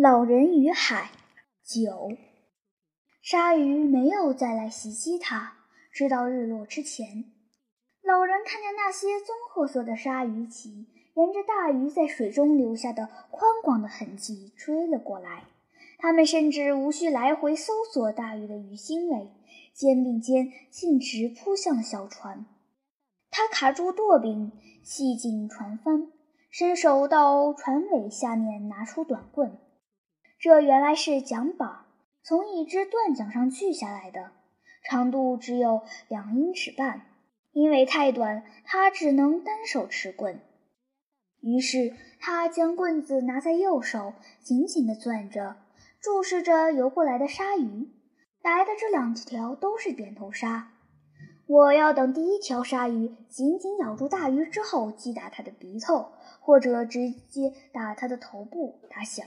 老人与海九，鲨鱼没有再来袭击他，直到日落之前。老人看见那些棕褐色的鲨鱼鳍沿着大鱼在水中留下的宽广的痕迹追了过来，他们甚至无需来回搜索大鱼的鱼腥味，肩并肩径直扑向小船。他卡住舵柄，系紧船帆，伸手到船尾下面拿出短棍。这原来是桨板，从一只断桨上锯下来的，长度只有两英尺半。因为太短，他只能单手持棍。于是他将棍子拿在右手，紧紧地攥着，注视着游过来的鲨鱼。来的这两条都是扁头鲨。我要等第一条鲨鱼紧紧咬住大鱼之后，击打它的鼻头，或者直接打它的头部。他想。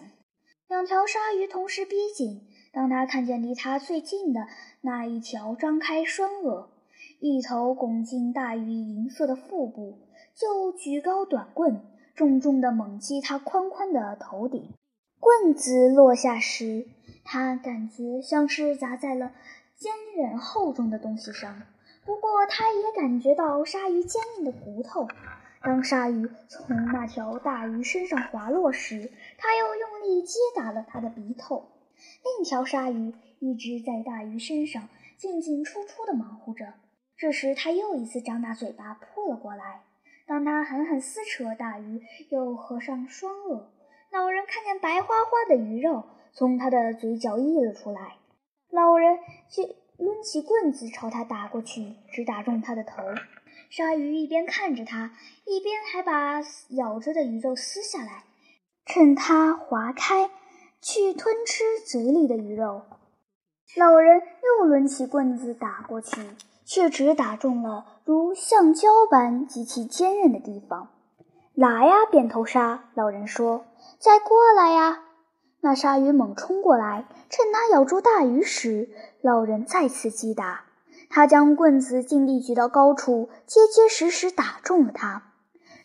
两条鲨鱼同时逼近。当他看见离他最近的那一条张开双颚，一头拱进大鱼银色的腹部，就举高短棍，重重地猛击它宽宽的头顶。棍子落下时，他感觉像是砸在了坚韧厚重的东西上。不过，他也感觉到鲨鱼坚硬的骨头。当鲨鱼从那条大鱼身上滑落时，他又用力击打了它的鼻头。另一条鲨鱼一直在大鱼身上进进出出地忙活着。这时，他又一次张大嘴巴扑了过来。当他狠狠撕扯大鱼，又合上双颚，老人看见白花花的鱼肉从他的嘴角溢了出来。老人就抡起棍子朝他打过去，只打中他的头。鲨鱼一边看着他，一边还把咬着的鱼肉撕下来，趁它划开去吞吃嘴里的鱼肉。老人又抡起棍子打过去，却只打中了如橡胶般极其坚韧的地方。来呀，扁头鲨！老人说：“再过来呀！”那鲨鱼猛冲过来，趁它咬住大鱼时，老人再次击打。他将棍子尽力举到高处，结结实实打中了它。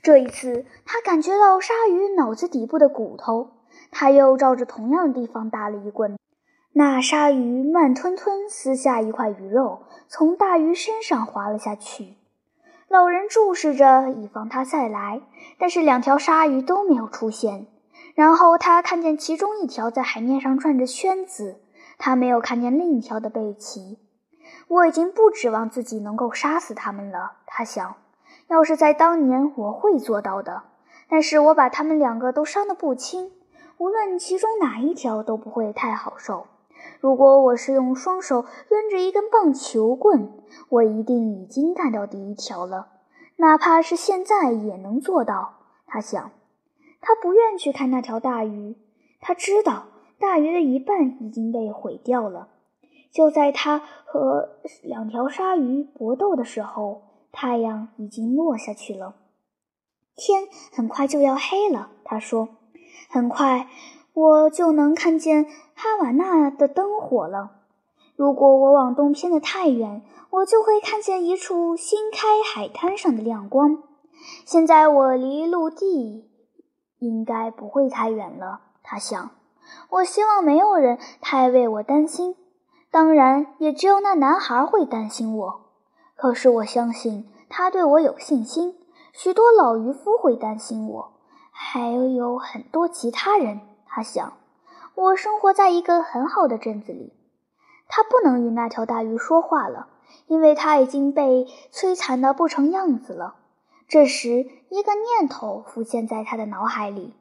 这一次，他感觉到鲨鱼脑子底部的骨头。他又照着同样的地方打了一棍，那鲨鱼慢吞吞撕下一块鱼肉，从大鱼身上滑了下去。老人注视着，以防他再来，但是两条鲨鱼都没有出现。然后他看见其中一条在海面上转着圈子，他没有看见另一条的背鳍。我已经不指望自己能够杀死他们了，他想。要是在当年，我会做到的。但是我把他们两个都伤得不轻，无论其中哪一条都不会太好受。如果我是用双手抡着一根棒球棍，我一定已经干掉第一条了，哪怕是现在也能做到。他想。他不愿去看那条大鱼，他知道大鱼的一半已经被毁掉了。就在他和两条鲨鱼搏斗的时候，太阳已经落下去了，天很快就要黑了。他说：“很快，我就能看见哈瓦那的灯火了。如果我往东偏得太远，我就会看见一处新开海滩上的亮光。现在我离陆地应该不会太远了。”他想：“我希望没有人太为我担心。”当然，也只有那男孩会担心我。可是我相信他对我有信心。许多老渔夫会担心我，还有很多其他人。他想，我生活在一个很好的镇子里。他不能与那条大鱼说话了，因为他已经被摧残得不成样子了。这时，一个念头浮现在他的脑海里：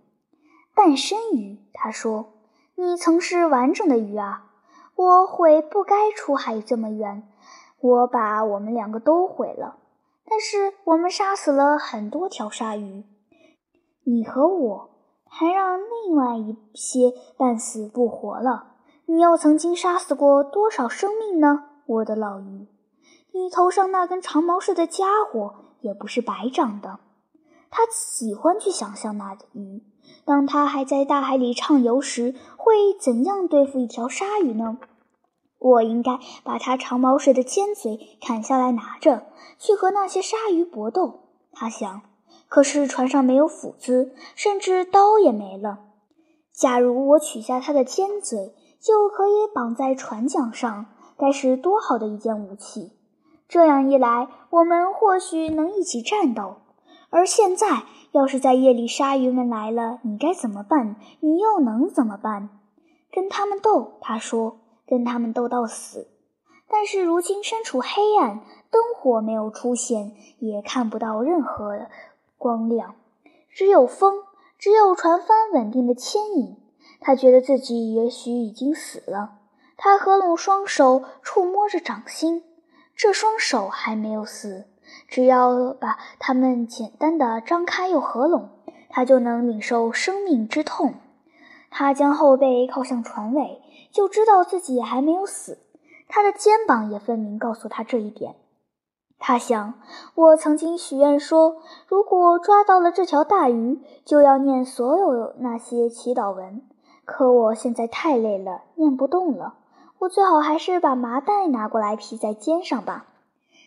半身鱼。他说：“你曾是完整的鱼啊。”我悔不该出海这么远，我把我们两个都毁了。但是我们杀死了很多条鲨鱼，你和我还让另外一些半死不活了。你又曾经杀死过多少生命呢，我的老鱼？你头上那根长毛似的家伙也不是白长的。他喜欢去想象那鱼。当他还在大海里畅游时，会怎样对付一条鲨鱼呢？我应该把它长毛似的尖嘴砍下来，拿着去和那些鲨鱼搏斗。他想，可是船上没有斧子，甚至刀也没了。假如我取下它的尖嘴，就可以绑在船桨上，该是多好的一件武器！这样一来，我们或许能一起战斗。而现在，要是在夜里鲨鱼们来了，你该怎么办？你又能怎么办？跟他们斗，他说，跟他们斗到死。但是如今身处黑暗，灯火没有出现，也看不到任何光亮，只有风。只有船帆稳定的牵引，他觉得自己也许已经死了。他合拢双手，触摸着掌心，这双手还没有死。只要把它们简单的张开又合拢，他就能领受生命之痛。他将后背靠向船尾，就知道自己还没有死。他的肩膀也分明告诉他这一点。他想，我曾经许愿说，如果抓到了这条大鱼，就要念所有那些祈祷文。可我现在太累了，念不动了。我最好还是把麻袋拿过来披在肩上吧。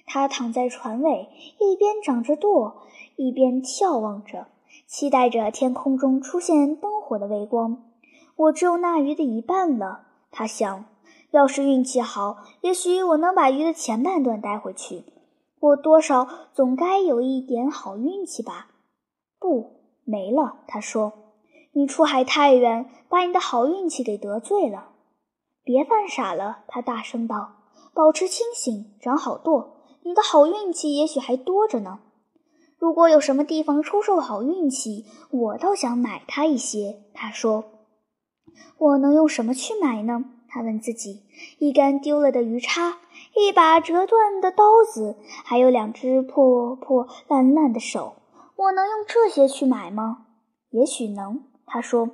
他躺在船尾，一边长着舵，一边眺望着，期待着天空中出现灯火的微光。我只有那鱼的一半了，他想。要是运气好，也许我能把鱼的前半段带回去。我多少总该有一点好运气吧？不，没了。他说：“你出海太远，把你的好运气给得罪了。”别犯傻了，他大声道：“保持清醒，长好舵，你的好运气也许还多着呢。如果有什么地方出售好运气，我倒想买它一些。”他说：“我能用什么去买呢？”他问自己：“一根丢了的鱼叉。”一把折断的刀子，还有两只破破烂烂的手，我能用这些去买吗？也许能。他说：“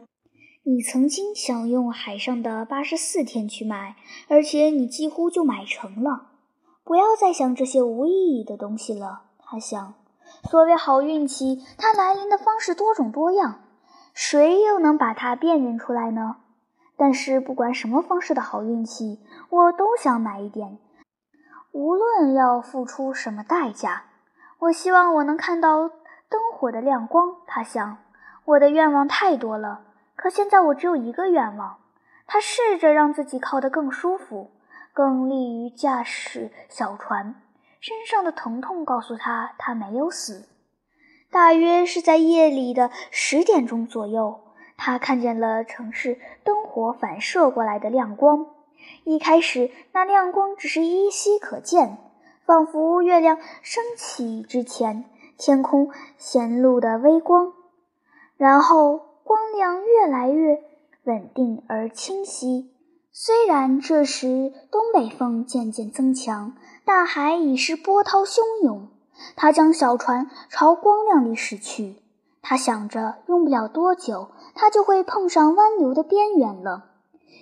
你曾经想用海上的八十四天去买，而且你几乎就买成了。不要再想这些无意义的东西了。”他想：“所谓好运气，它来临的方式多种多样，谁又能把它辨认出来呢？但是不管什么方式的好运气，我都想买一点。”无论要付出什么代价，我希望我能看到灯火的亮光。他想，我的愿望太多了，可现在我只有一个愿望。他试着让自己靠得更舒服，更利于驾驶小船。身上的疼痛告诉他，他没有死。大约是在夜里的十点钟左右，他看见了城市灯火反射过来的亮光。一开始，那亮光只是依稀可见，仿佛月亮升起之前天空显露的微光。然后，光亮越来越稳定而清晰。虽然这时东北风渐渐增强，大海已是波涛汹涌。他将小船朝光亮里驶去。他想着，用不了多久，他就会碰上湾流的边缘了。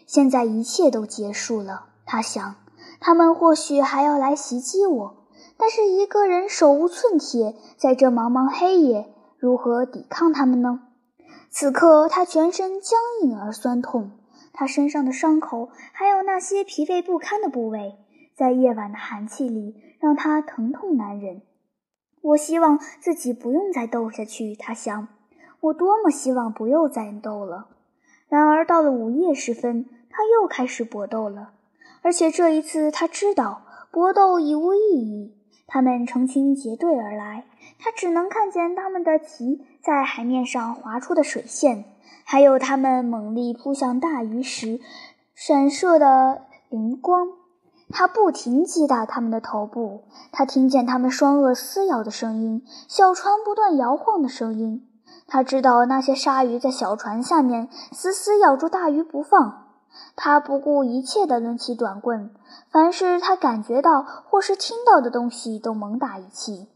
现在一切都结束了，他想，他们或许还要来袭击我，但是一个人手无寸铁，在这茫茫黑夜，如何抵抗他们呢？此刻他全身僵硬而酸痛，他身上的伤口，还有那些疲惫不堪的部位，在夜晚的寒气里让他疼痛难忍。我希望自己不用再斗下去，他想，我多么希望不用再斗了。然而到了午夜时分。他又开始搏斗了，而且这一次他知道搏斗已无意义。他们成群结队而来，他只能看见他们的鳍在海面上划出的水线，还有他们猛力扑向大鱼时闪烁的灵光。他不停击打他们的头部，他听见他们双颚撕咬的声音，小船不断摇晃的声音。他知道那些鲨鱼在小船下面死死咬住大鱼不放。他不顾一切地抡起短棍，凡是他感觉到或是听到的东西都猛打一气。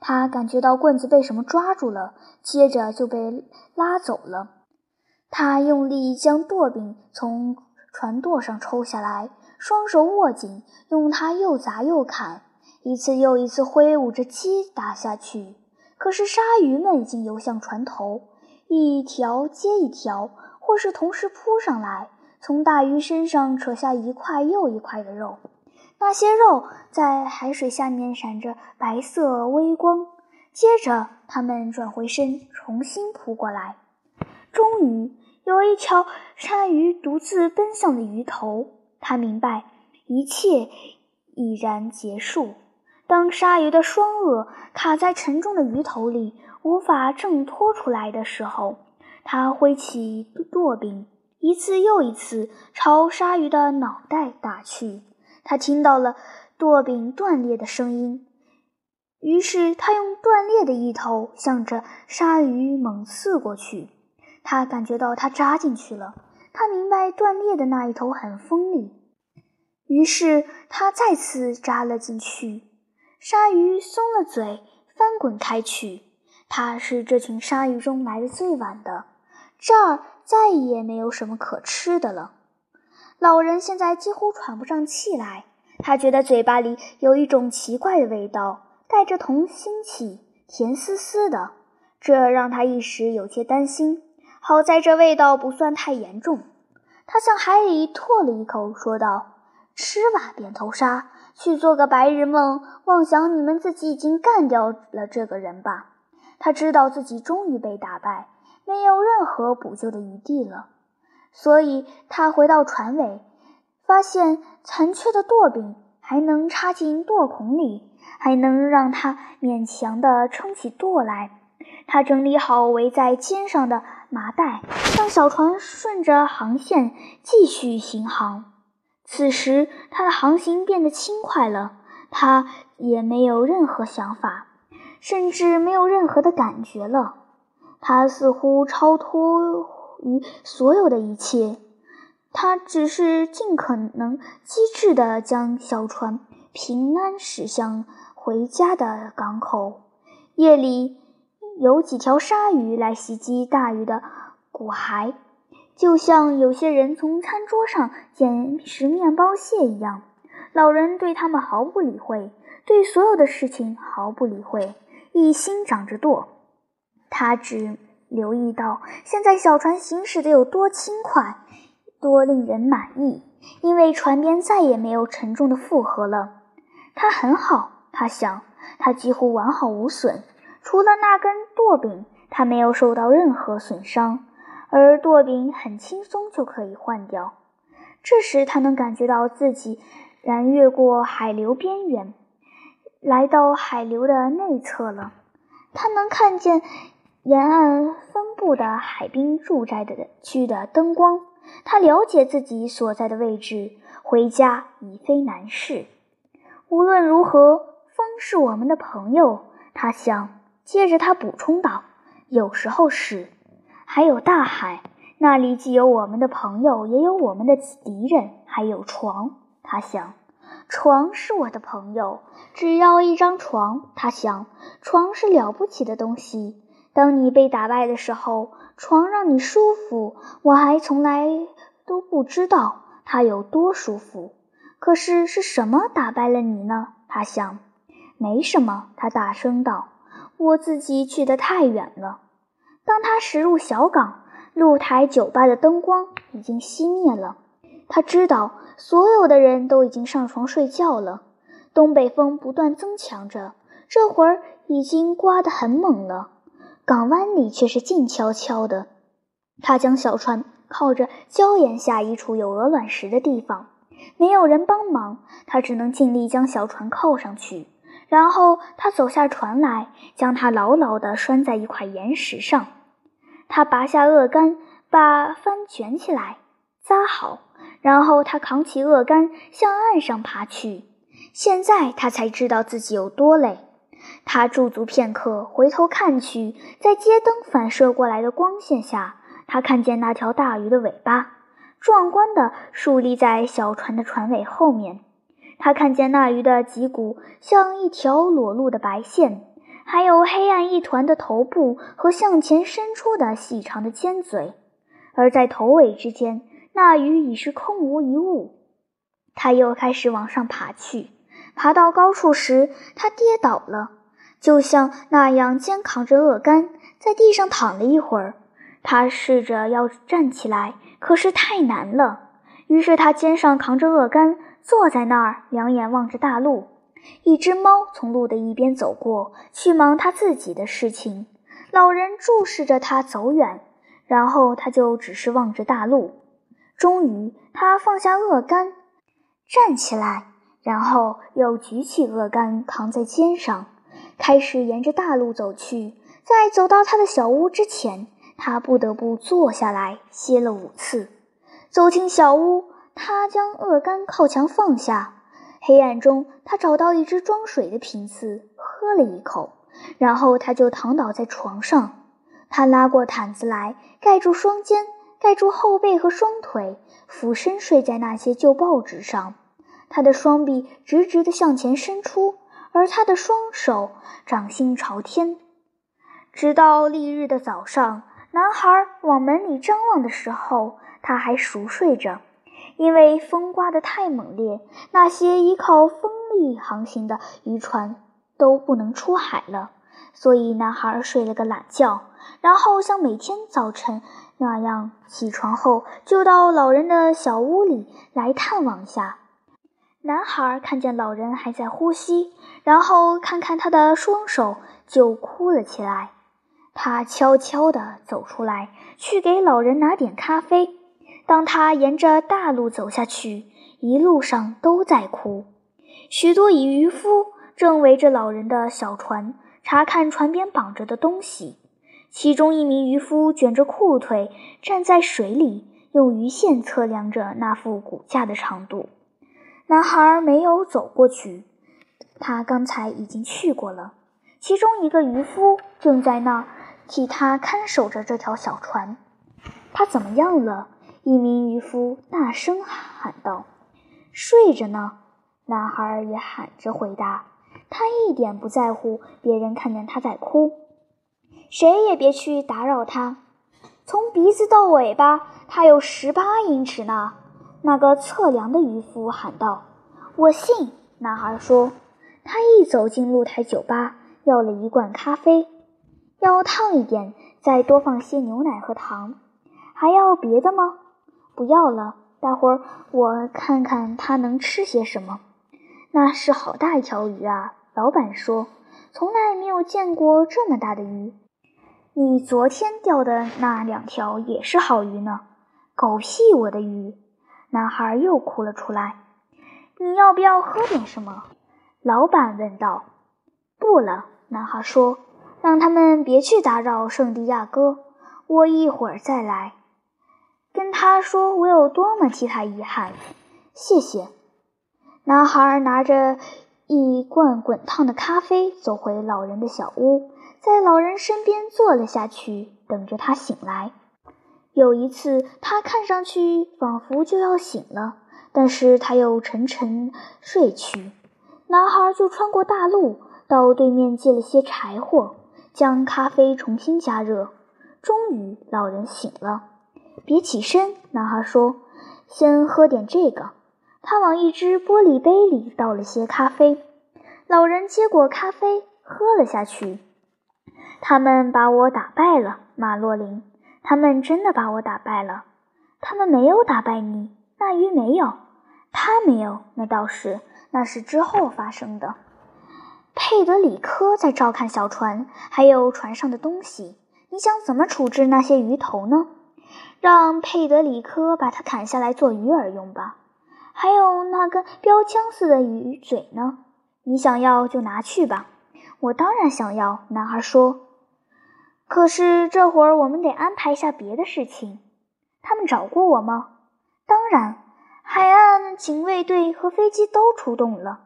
他感觉到棍子被什么抓住了，接着就被拉走了。他用力将舵柄从船舵上抽下来，双手握紧，用它又砸又砍，一次又一次挥舞着击打下去。可是鲨鱼们已经游向船头，一条接一条，或是同时扑上来。从大鱼身上扯下一块又一块的肉，那些肉在海水下面闪着白色微光。接着，它们转回身，重新扑过来。终于，有一条鲨鱼独自奔向了鱼头。他明白，一切已然结束。当鲨鱼的双颚卡在沉重的鱼头里，无法挣脱出来的时候，他挥起舵柄，一次又一次朝鲨鱼的脑袋打去。他听到了舵柄断裂的声音，于是他用断裂的一头向着鲨鱼猛刺过去。他感觉到它扎进去了，他明白断裂的那一头很锋利，于是他再次扎了进去。鲨鱼松了嘴，翻滚开去。它是这群鲨鱼中来的最晚的，这儿再也没有什么可吃的了。老人现在几乎喘不上气来，他觉得嘴巴里有一种奇怪的味道，带着同心气，甜丝丝的，这让他一时有些担心。好在这味道不算太严重。他向海里唾了一口，说道：“吃吧，扁头鲨。”去做个白日梦，妄想你们自己已经干掉了这个人吧。他知道自己终于被打败，没有任何补救的余地了，所以他回到船尾，发现残缺的舵柄还能插进舵孔里，还能让他勉强地撑起舵来。他整理好围在肩上的麻袋，让小船顺着航线继续行航。此时，他的航行变得轻快了，他也没有任何想法，甚至没有任何的感觉了。他似乎超脱于所有的一切，他只是尽可能机智地将小船平安驶向回家的港口。夜里，有几条鲨鱼来袭击大鱼的骨骸。就像有些人从餐桌上捡食面包屑一样，老人对他们毫不理会，对所有的事情毫不理会，一心长着舵。他只留意到现在小船行驶的有多轻快，多令人满意，因为船边再也没有沉重的负荷了。它很好，他想，它几乎完好无损，除了那根舵柄，它没有受到任何损伤。而舵柄很轻松就可以换掉。这时，他能感觉到自己然越过海流边缘，来到海流的内侧了。他能看见沿岸分布的海滨住宅的区的灯光。他了解自己所在的位置，回家已非难事。无论如何，风是我们的朋友。他想。接着，他补充道：“有时候是。”还有大海，那里既有我们的朋友，也有我们的敌人。还有床，他想，床是我的朋友。只要一张床，他想，床是了不起的东西。当你被打败的时候，床让你舒服。我还从来都不知道它有多舒服。可是是什么打败了你呢？他想，没什么。他大声道：“我自己去得太远了。”当他驶入小港，露台酒吧的灯光已经熄灭了。他知道所有的人都已经上床睡觉了。东北风不断增强着，这会儿已经刮得很猛了。港湾里却是静悄悄的。他将小船靠着礁岩下一处有鹅卵石的地方，没有人帮忙，他只能尽力将小船靠上去。然后他走下船来，将它牢牢地拴在一块岩石上。他拔下鳄竿，把帆卷起来，扎好，然后他扛起鳄竿向岸上爬去。现在他才知道自己有多累。他驻足片刻，回头看去，在街灯反射过来的光线下，他看见那条大鱼的尾巴，壮观地竖立在小船的船尾后面。他看见那鱼的脊骨像一条裸露的白线。还有黑暗一团的头部和向前伸出的细长的尖嘴，而在头尾之间，那鱼已是空无一物。他又开始往上爬去，爬到高处时，他跌倒了，就像那样肩扛着鳄竿，在地上躺了一会儿。他试着要站起来，可是太难了。于是他肩上扛着鳄竿，坐在那儿，两眼望着大路。一只猫从路的一边走过去，忙它自己的事情。老人注视着它走远，然后他就只是望着大路。终于，他放下鳄竿，站起来，然后又举起鳄竿扛在肩上，开始沿着大路走去。在走到他的小屋之前，他不得不坐下来歇了五次。走进小屋，他将鳄竿靠墙放下。黑暗中，他找到一只装水的瓶子，喝了一口，然后他就躺倒在床上。他拉过毯子来，盖住双肩，盖住后背和双腿，俯身睡在那些旧报纸上。他的双臂直直地向前伸出，而他的双手掌心朝天。直到翌日的早上，男孩往门里张望的时候，他还熟睡着。因为风刮得太猛烈，那些依靠风力航行的渔船都不能出海了。所以男孩睡了个懒觉，然后像每天早晨那样起床后就到老人的小屋里来探望下。男孩看见老人还在呼吸，然后看看他的双手，就哭了起来。他悄悄地走出来，去给老人拿点咖啡。当他沿着大路走下去，一路上都在哭。许多渔夫正围着老人的小船。查看船边绑着的东西，其中一名渔夫卷着裤腿站在水里，用鱼线测量着那副骨架的长度。男孩没有走过去，他刚才已经去过了。其中一个渔夫正在那儿替他看守着这条小船。他怎么样了？一名渔夫大声喊道。“睡着呢。”男孩也喊着回答。他一点不在乎别人看见他在哭，谁也别去打扰他。从鼻子到尾巴，他有十八英尺呢。那个测量的渔夫喊道：“我信。”男孩说。他一走进露台酒吧，要了一罐咖啡，要烫一点，再多放些牛奶和糖。还要别的吗？不要了。大伙儿，我看看他能吃些什么。那是好大一条鱼啊！老板说：“从来没有见过这么大的鱼。你昨天钓的那两条也是好鱼呢。”狗屁！我的鱼！男孩又哭了出来。你要不要喝点什么？老板问道。不了，男孩说：“让他们别去打扰圣地亚哥，我一会儿再来。跟他说我有多么替他遗憾。”谢谢。男孩拿着一罐滚烫的咖啡，走回老人的小屋，在老人身边坐了下去，等着他醒来。有一次，他看上去仿佛就要醒了，但是他又沉沉睡去。男孩就穿过大路，到对面借了些柴火，将咖啡重新加热。终于，老人醒了。别起身，男孩说：“先喝点这个。”他往一只玻璃杯里倒了些咖啡，老人接过咖啡喝了下去。他们把我打败了，马洛林。他们真的把我打败了。他们没有打败你，那鱼没有，他没有，那倒是，那是之后发生的。佩德里科在照看小船，还有船上的东西。你想怎么处置那些鱼头呢？让佩德里科把它砍下来做鱼饵用吧。还有那根标枪似的鱼嘴呢？你想要就拿去吧。我当然想要。男孩说。可是这会儿我们得安排一下别的事情。他们找过我吗？当然，海岸警卫队和飞机都出动了。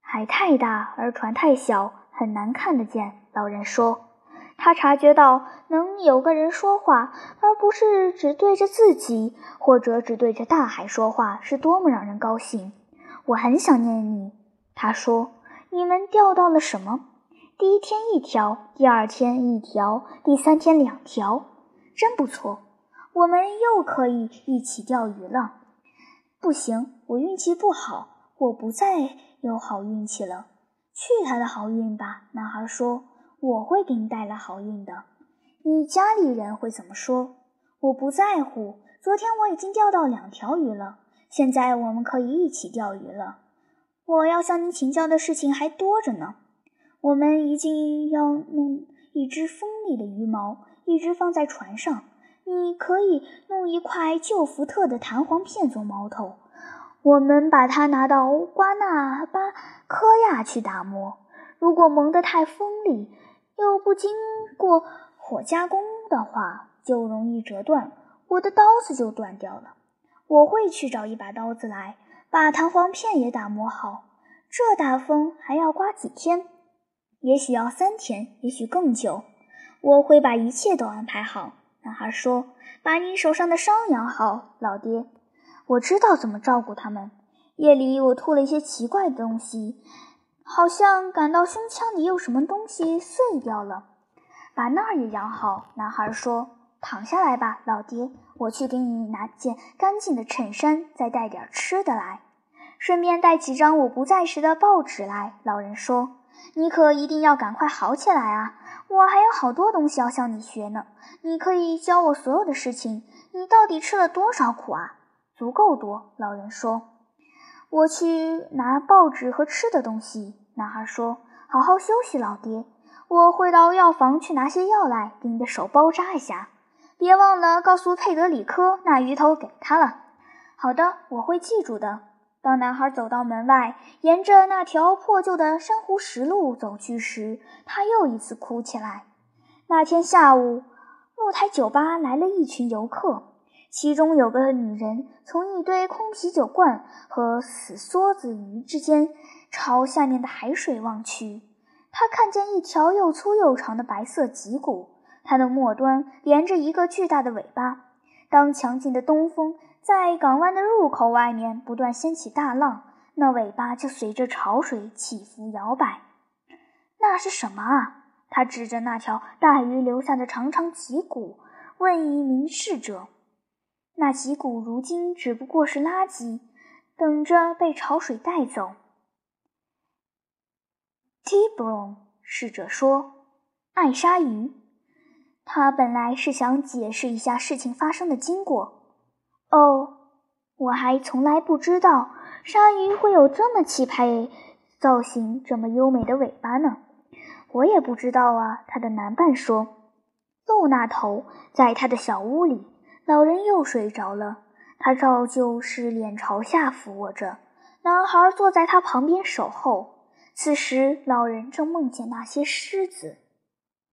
海太大，而船太小，很难看得见。老人说。他察觉到能有个人说话，而不是只对着自己，或者只对着大海说话，是多么让人高兴。我很想念你，他说。你们钓到了什么？第一天一条，第二天一条，第三天两条，真不错。我们又可以一起钓鱼了。不行，我运气不好，我不再有好运气了。去他的好运吧，男孩说。我会给你带来好运的。你家里人会怎么说？我不在乎。昨天我已经钓到两条鱼了，现在我们可以一起钓鱼了。我要向你请教的事情还多着呢。我们一定要弄一只锋利的鱼矛，一直放在船上，你可以弄一块旧福特的弹簧片做矛头，我们把它拿到瓜纳巴科亚去打磨。如果磨得太锋利，又不经过火加工的话，就容易折断，我的刀子就断掉了。我会去找一把刀子来，把弹簧片也打磨好。这大风还要刮几天？也许要三天，也许更久。我会把一切都安排好。男孩说：“把你手上的伤养好，老爹。我知道怎么照顾他们。夜里我吐了一些奇怪的东西，好像感到胸腔里有什么东西碎掉了。把那儿也养好。”男孩说。躺下来吧，老爹，我去给你拿件干净的衬衫，再带点吃的来，顺便带几张我不在时的报纸来。老人说：“你可一定要赶快好起来啊！我还有好多东西要向你学呢。你可以教我所有的事情。你到底吃了多少苦啊？足够多。”老人说：“我去拿报纸和吃的东西。”男孩说：“好好休息，老爹，我会到药房去拿些药来，给你的手包扎一下。”别忘了告诉佩德里科，那鱼头给他了。好的，我会记住的。当男孩走到门外，沿着那条破旧的珊瑚石路走去时，他又一次哭起来。那天下午，露台酒吧来了一群游客，其中有个女人从一堆空啤酒罐和死梭子鱼之间朝下面的海水望去，她看见一条又粗又长的白色脊骨。它的末端连着一个巨大的尾巴。当强劲的东风在港湾的入口外面不断掀起大浪，那尾巴就随着潮水起伏摇摆。那是什么啊？他指着那条大鱼留下的长长脊骨，问一名侍者：“那脊骨如今只不过是垃圾，等着被潮水带走。” t b r o n 侍者说：“爱鲨鱼。”他本来是想解释一下事情发生的经过。哦，我还从来不知道鲨鱼会有这么气派造型、这么优美的尾巴呢。我也不知道啊。他的男伴说：“路那头，在他的小屋里，老人又睡着了。他照旧是脸朝下俯卧着，男孩坐在他旁边守候。此时，老人正梦见那些狮子。”